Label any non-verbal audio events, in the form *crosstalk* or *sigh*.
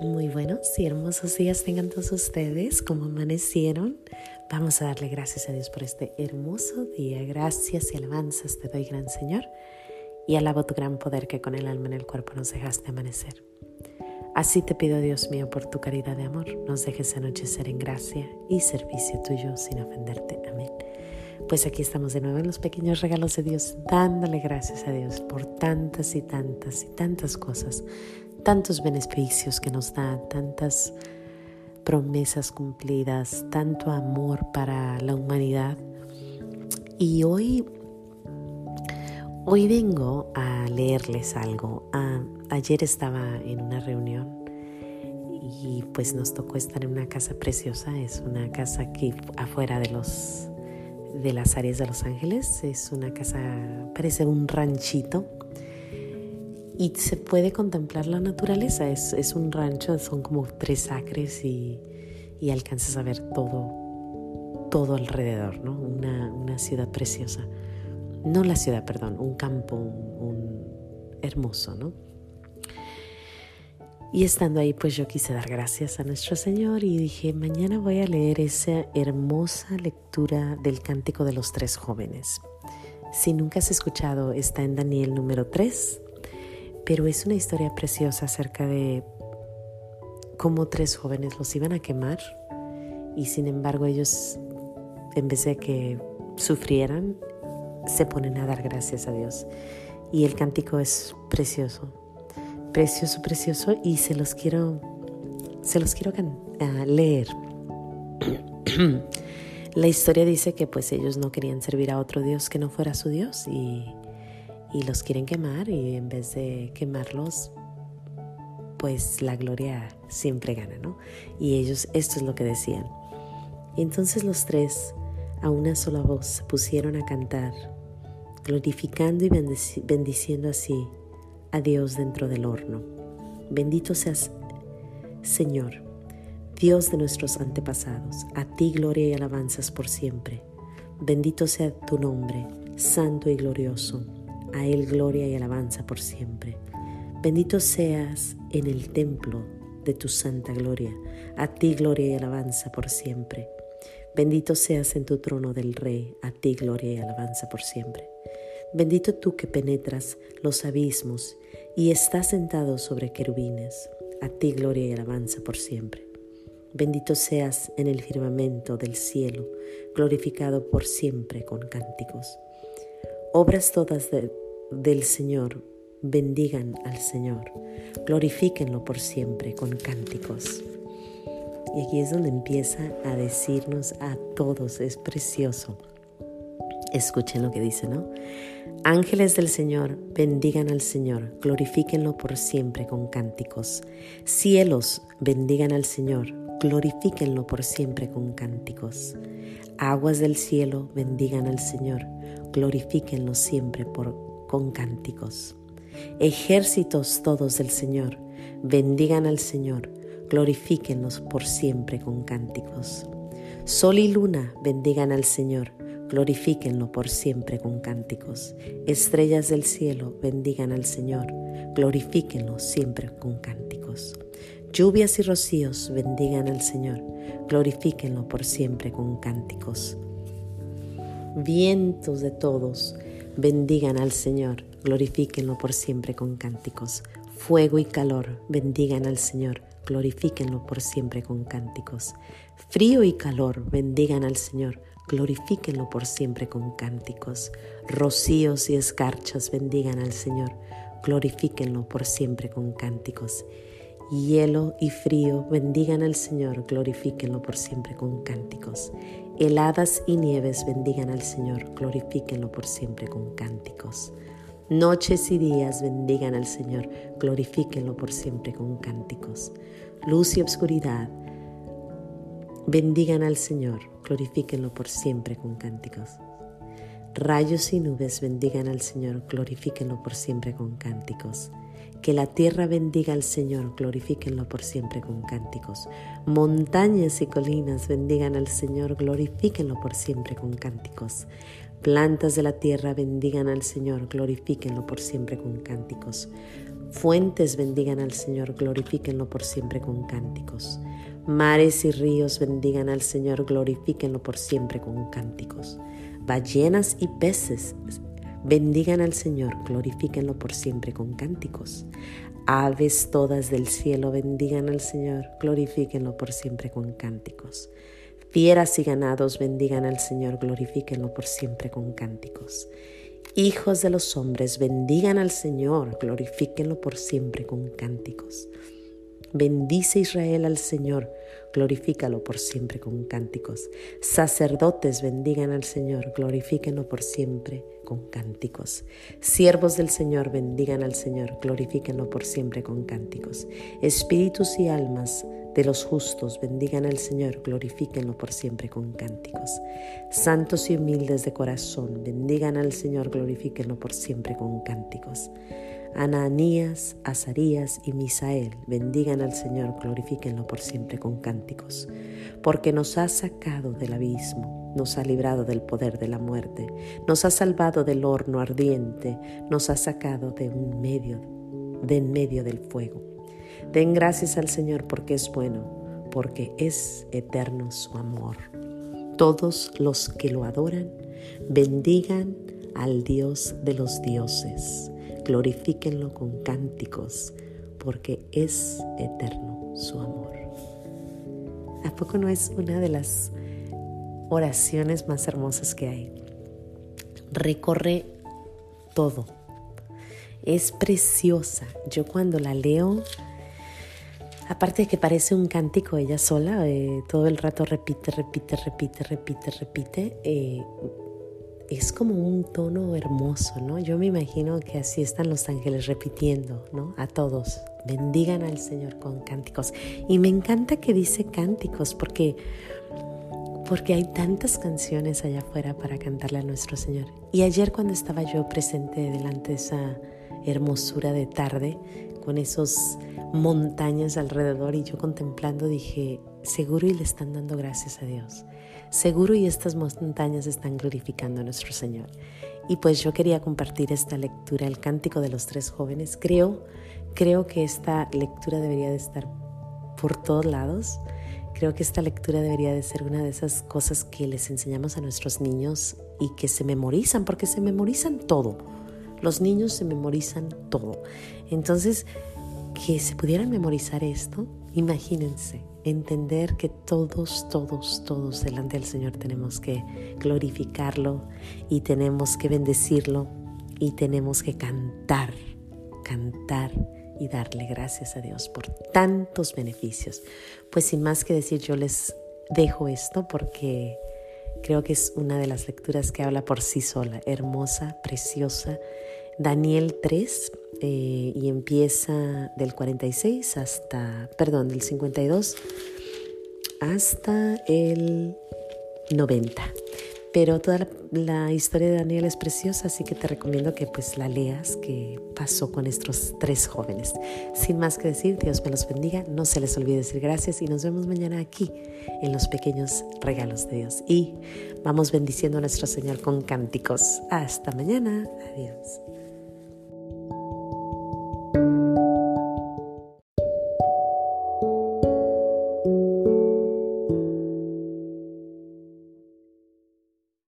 Muy buenos y hermosos días tengan todos ustedes, como amanecieron. Vamos a darle gracias a Dios por este hermoso día. Gracias y alabanzas te doy, gran Señor, y alabo tu gran poder que con el alma en el cuerpo nos dejaste amanecer. Así te pido, Dios mío, por tu caridad de amor, nos dejes anochecer en gracia y servicio tuyo sin ofenderte. Amén. Pues aquí estamos de nuevo en los pequeños regalos de Dios, dándole gracias a Dios por tantas y tantas y tantas cosas tantos beneficios que nos da, tantas promesas cumplidas, tanto amor para la humanidad. Y hoy, hoy vengo a leerles algo. Ah, ayer estaba en una reunión y pues nos tocó estar en una casa preciosa. Es una casa aquí afuera de los de las áreas de Los Ángeles. Es una casa, parece un ranchito y se puede contemplar la naturaleza. Es, es un rancho, son como tres acres y, y, alcanzas a ver todo, todo alrededor, ¿no? Una, una, ciudad preciosa. No la ciudad, perdón, un campo, un, hermoso, ¿no? Y estando ahí, pues yo quise dar gracias a nuestro Señor y dije, mañana voy a leer esa hermosa lectura del Cántico de los Tres Jóvenes. Si nunca has escuchado, está en Daniel número 3, pero es una historia preciosa acerca de cómo tres jóvenes los iban a quemar y sin embargo ellos, en vez de que sufrieran, se ponen a dar gracias a Dios. Y el cántico es precioso, precioso, precioso y se los quiero, se los quiero leer. *clears throat* La historia dice que pues ellos no querían servir a otro Dios que no fuera su Dios y y los quieren quemar y en vez de quemarlos, pues la gloria siempre gana, ¿no? Y ellos, esto es lo que decían. entonces los tres, a una sola voz, se pusieron a cantar, glorificando y bendiciendo así a Dios dentro del horno. Bendito seas, Señor, Dios de nuestros antepasados, a ti gloria y alabanzas por siempre. Bendito sea tu nombre, santo y glorioso a Él gloria y alabanza por siempre. Bendito seas en el templo de tu santa gloria, a ti gloria y alabanza por siempre. Bendito seas en tu trono del Rey, a ti gloria y alabanza por siempre. Bendito tú que penetras los abismos y estás sentado sobre querubines, a ti gloria y alabanza por siempre. Bendito seas en el firmamento del cielo, glorificado por siempre con cánticos. Obras todas del Señor, bendigan al Señor, glorifíquenlo por siempre con cánticos. Y aquí es donde empieza a decirnos a todos, es precioso. Escuchen lo que dice, ¿no? Ángeles del Señor, bendigan al Señor, glorifíquenlo por siempre con cánticos. Cielos, bendigan al Señor, glorifíquenlo por siempre con cánticos. Aguas del cielo, bendigan al Señor, glorifíquenlo siempre por, con cánticos. Ejércitos todos del Señor, bendigan al Señor, glorifíquenlos por siempre con cánticos. Sol y luna, bendigan al Señor, glorifíquenlo por siempre con cánticos. Estrellas del cielo, bendigan al Señor, glorifíquenlo siempre con cánticos. Lluvias y rocíos, bendigan al Señor, glorifíquenlo por siempre con cánticos vientos de todos, bendigan al Señor, glorifíquenlo por siempre con cánticos. Fuego y calor, bendigan al Señor, glorifíquenlo por siempre con cánticos. Frío y calor, bendigan al Señor, glorifíquenlo por siempre con cánticos. Rocíos y escarchas, bendigan al Señor, glorifíquenlo por siempre con cánticos. Hielo y frío, bendigan al Señor, glorifíquenlo por siempre con cánticos. Heladas y nieves bendigan al Señor, glorifíquenlo por siempre con cánticos. Noches y días bendigan al Señor, glorifíquenlo por siempre con cánticos. Luz y obscuridad bendigan al Señor, glorifíquenlo por siempre con cánticos. Rayos y nubes bendigan al Señor, glorifíquenlo por siempre con cánticos. Que la tierra bendiga al Señor, glorifíquenlo por siempre con cánticos. Montañas y colinas bendigan al Señor, glorifíquenlo por siempre con cánticos. Plantas de la tierra bendigan al Señor, glorifíquenlo por siempre con cánticos. Fuentes bendigan al Señor, glorifíquenlo por siempre con cánticos. Mares y ríos bendigan al Señor, glorifíquenlo por siempre con cánticos. Ballenas y peces bendigan al Señor, glorifíquenlo por siempre con cánticos. Aves todas del cielo bendigan al Señor, glorifíquenlo por siempre con cánticos. Fieras y ganados bendigan al Señor, glorifíquenlo por siempre con cánticos. Hijos de los hombres, bendigan al Señor, glorifíquenlo por siempre con cánticos. Bendice Israel al Señor, glorifícalo por siempre con cánticos. Sacerdotes bendigan al Señor, glorifíquenlo por siempre con cánticos. Siervos del Señor bendigan al Señor, glorifíquenlo por siempre con cánticos. Espíritus y almas de los justos bendigan al Señor, glorifíquenlo por siempre con cánticos. Santos y humildes de corazón bendigan al Señor, glorifíquenlo por siempre con cánticos. Ananías, Azarías y Misael, bendigan al Señor, glorifíquenlo por siempre con cánticos, porque nos ha sacado del abismo, nos ha librado del poder de la muerte, nos ha salvado del horno ardiente, nos ha sacado de un medio, de en medio del fuego. Den gracias al Señor porque es bueno, porque es eterno su amor. Todos los que lo adoran, bendigan al Dios de los dioses glorifíquenlo con cánticos, porque es eterno su amor. ¿A poco no es una de las oraciones más hermosas que hay? Recorre todo. Es preciosa. Yo cuando la leo, aparte de que parece un cántico ella sola, eh, todo el rato repite, repite, repite, repite, repite, eh, es como un tono hermoso, ¿no? Yo me imagino que así están los ángeles repitiendo, ¿no? A todos, bendigan al Señor con cánticos. Y me encanta que dice cánticos porque porque hay tantas canciones allá afuera para cantarle a nuestro Señor. Y ayer cuando estaba yo presente delante de esa hermosura de tarde, con esos montañas alrededor y yo contemplando, dije, seguro y le están dando gracias a Dios. Seguro y estas montañas están glorificando a nuestro Señor. Y pues yo quería compartir esta lectura, el cántico de los tres jóvenes. Creo, creo que esta lectura debería de estar por todos lados. Creo que esta lectura debería de ser una de esas cosas que les enseñamos a nuestros niños y que se memorizan, porque se memorizan todo. Los niños se memorizan todo. Entonces, que se pudieran memorizar esto, imagínense, entender que todos, todos, todos delante del Señor tenemos que glorificarlo y tenemos que bendecirlo y tenemos que cantar, cantar y darle gracias a Dios por tantos beneficios. Pues sin más que decir, yo les dejo esto porque creo que es una de las lecturas que habla por sí sola, hermosa, preciosa. Daniel 3 eh, y empieza del 46 hasta, perdón, del 52 hasta el 90. Pero toda la, historia de Daniel es preciosa, así que te recomiendo que pues la leas, que pasó con estos tres jóvenes. Sin más que decir, Dios me los bendiga, no se les olvide decir gracias y nos vemos mañana aquí en los pequeños regalos de Dios. Y vamos bendiciendo a nuestro Señor con cánticos. Hasta mañana. Adiós.